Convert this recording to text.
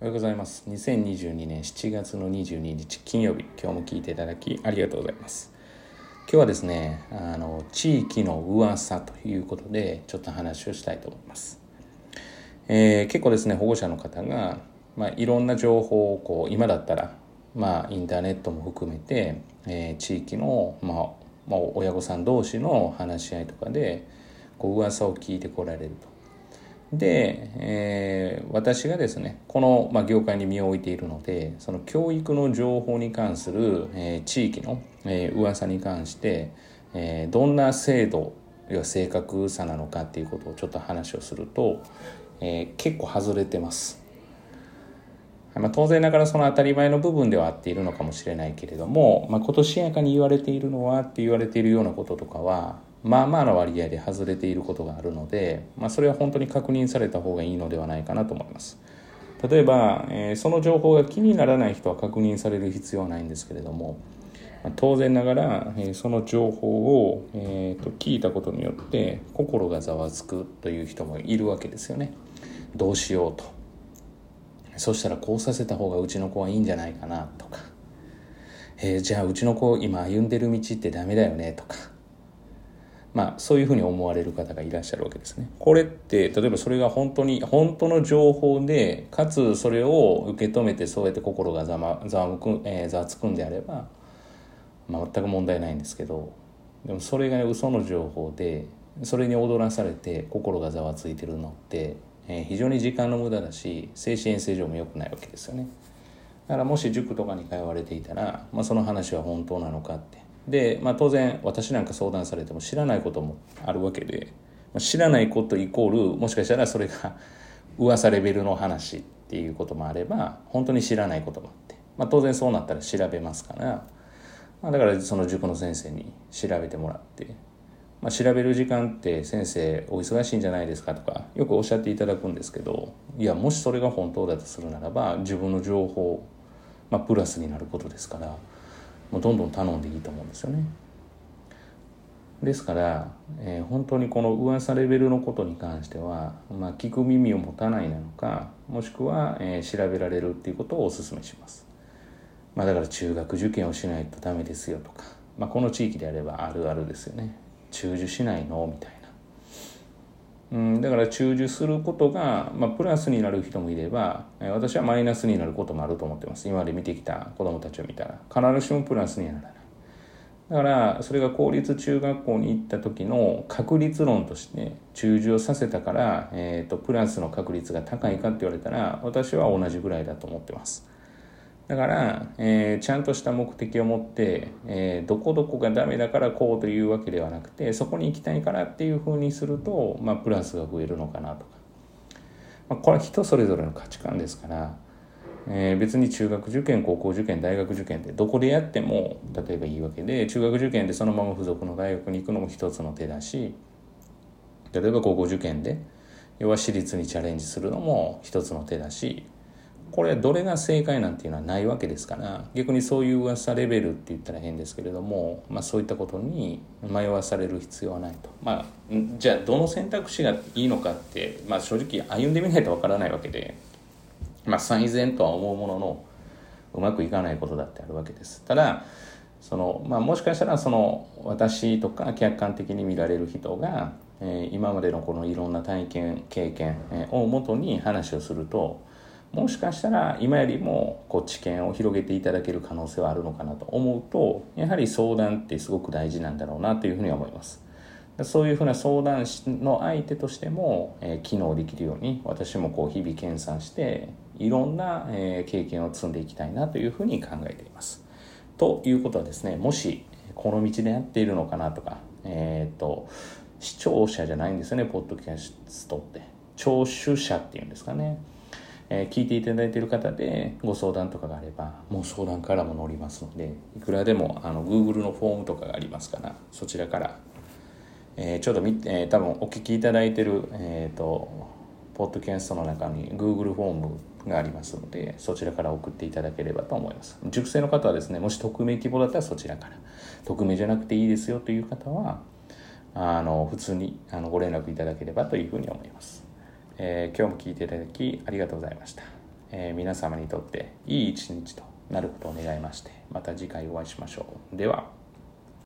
おはようございます。2022年7月の22日金曜日、今日も聞いていただきありがとうございます。今日はですね、あの地域の噂ということでちょっと話をしたいと思います。えー、結構ですね、保護者の方が、まあ、いろんな情報をこう今だったら、まあ、インターネットも含めて、えー、地域の、まあ、親御さん同士の話し合いとかでこう噂を聞いてこられると。で、えー、私がですねこの、まあ、業界に身を置いているのでその教育の情報に関する、えー、地域の、えー、噂に関して、えー、どんな制度や正確さなのかっていうことをちょっと話をすると、えー、結構外れてます。まあ、当然ながらその当たり前の部分ではあっているのかもしれないけれども、まあ、今年やかに言われているのはって言われているようなこととかはまあまあの割合で外れていることがあるので、まあ、それは本当に確認された方がいいのではないかなと思います。例えば、えー、その情報が気にならない人は確認される必要はないんですけれども当然ながら、えー、その情報を、えーと、聞いたことによって心がざわつくという人もいるわけですよね。どうしようと。そしたらこうさせた方がうちの子はいいんじゃないかなとか、えー、じゃあうちの子今歩んでる道ってダメだよねとか。まあ、そういうふうに思われる方がいらっしゃるわけですね。これって例えばそれが本当に本当の情報でかつそれを受け止めてそうやって心がざ,、ま、ざわく、えー、ざわつくんであれば、まあ、全く問題ないんですけどでもそれが嘘の情報でそれに踊らされて心がざわついてるのって、えー、非常に時間の無駄だし精神衛生上も良くないわけですよね。だからもし塾とかに通われていたら、まあ、その話は本当なのかってで、まあ、当然私なんか相談されても知らないこともあるわけで知らないことイコールもしかしたらそれが 噂レベルの話っていうこともあれば本当に知らないこともあって、まあ、当然そうなったら調べますから、まあ、だからその塾の先生に調べてもらって、まあ、調べる時間って先生お忙しいんじゃないですかとかよくおっしゃっていただくんですけどいやもしそれが本当だとするならば自分の情報、まあ、プラスになることですから。もうどんどん頼んでいいと思うんですよね。ですから、えー、本当にこの噂レベルのことに関しては、まあ、聞く耳を持たないなのかもしくは、えー、調べられるっていうことをお勧めします。まあ、だから中学受験をしないとダメですよとか、まあ、この地域であればあるあるですよね。中受しないの？みたいな。うん、だから中受することが、まあ、プラスになる人もいればえ私はマイナスになることもあると思ってます。今まで見てきた子どもたちを見たら。必ずしもプラスにはならない。だからそれが公立中学校に行った時の確率論として中受をさせたから、えーとプラスの確率が高いかって言われたら私は同じぐらいだと思ってます。だから、えー、ちゃんとした目的を持って、えー、どこどこがダメだからこうというわけではなくてそこに行きたいからっていうふうにすると、まあ、プラスが増えるのかなとか、まあ、これは人それぞれの価値観ですから、えー、別に中学受験高校受験大学受験ってどこでやっても例えばいいわけで中学受験でそのまま付属の大学に行くのも一つの手だし例えば高校受験で要は私立にチャレンジするのも一つの手だしこれどれが正解なんていうのはないわけですから逆にそういう噂レベルって言ったら変ですけれども、まあ、そういったことに迷わされる必要はないと、まあ、じゃあどの選択肢がいいのかって、まあ、正直歩んでみないとわからないわけで、まあ、最善とは思うもののうまくいかないことだってあるわけです。ただその、まあ、もしかしたらその私とか客観的に見られる人が、え、今までのこのいろんな体験経験をもとに話をするともしかしたら今よりもこう知見を広げていただける可能性はあるのかなと思うとやはり相談ってすごく大事なんだろうなというふうに思います。そういうふうな相談の相手としても、えー、機能できるように私もこう日々研鑽していろんな、えー、経験を積んでいきたいなというふうに考えています。ということはですねもしこの道でやっているのかなとかえっ、と視聴者じゃないんですよねポッドキャストって。聴取者っていうんですかね。えー、聞いていただいている方でご相談とかがあればもう相談からも乗りますのでいくらでもあの Google のフォームとかがありますからそちらから、えー、ちょうど見、えー、多分お聞きいただいている、えーと、ポッドキャストの中に Google フォームがありますのでそちらから送っていただければと思います。熟成の方はですねもし匿名希望だったらそちらから。匿名じゃなくていいですよという方はあの普通にあのご連絡いただければというふうに思います。えー、今日も聞いていただきありがとうございました。えー、皆様にとっていい一日となることを願いましてまた次回お会いしましょうでは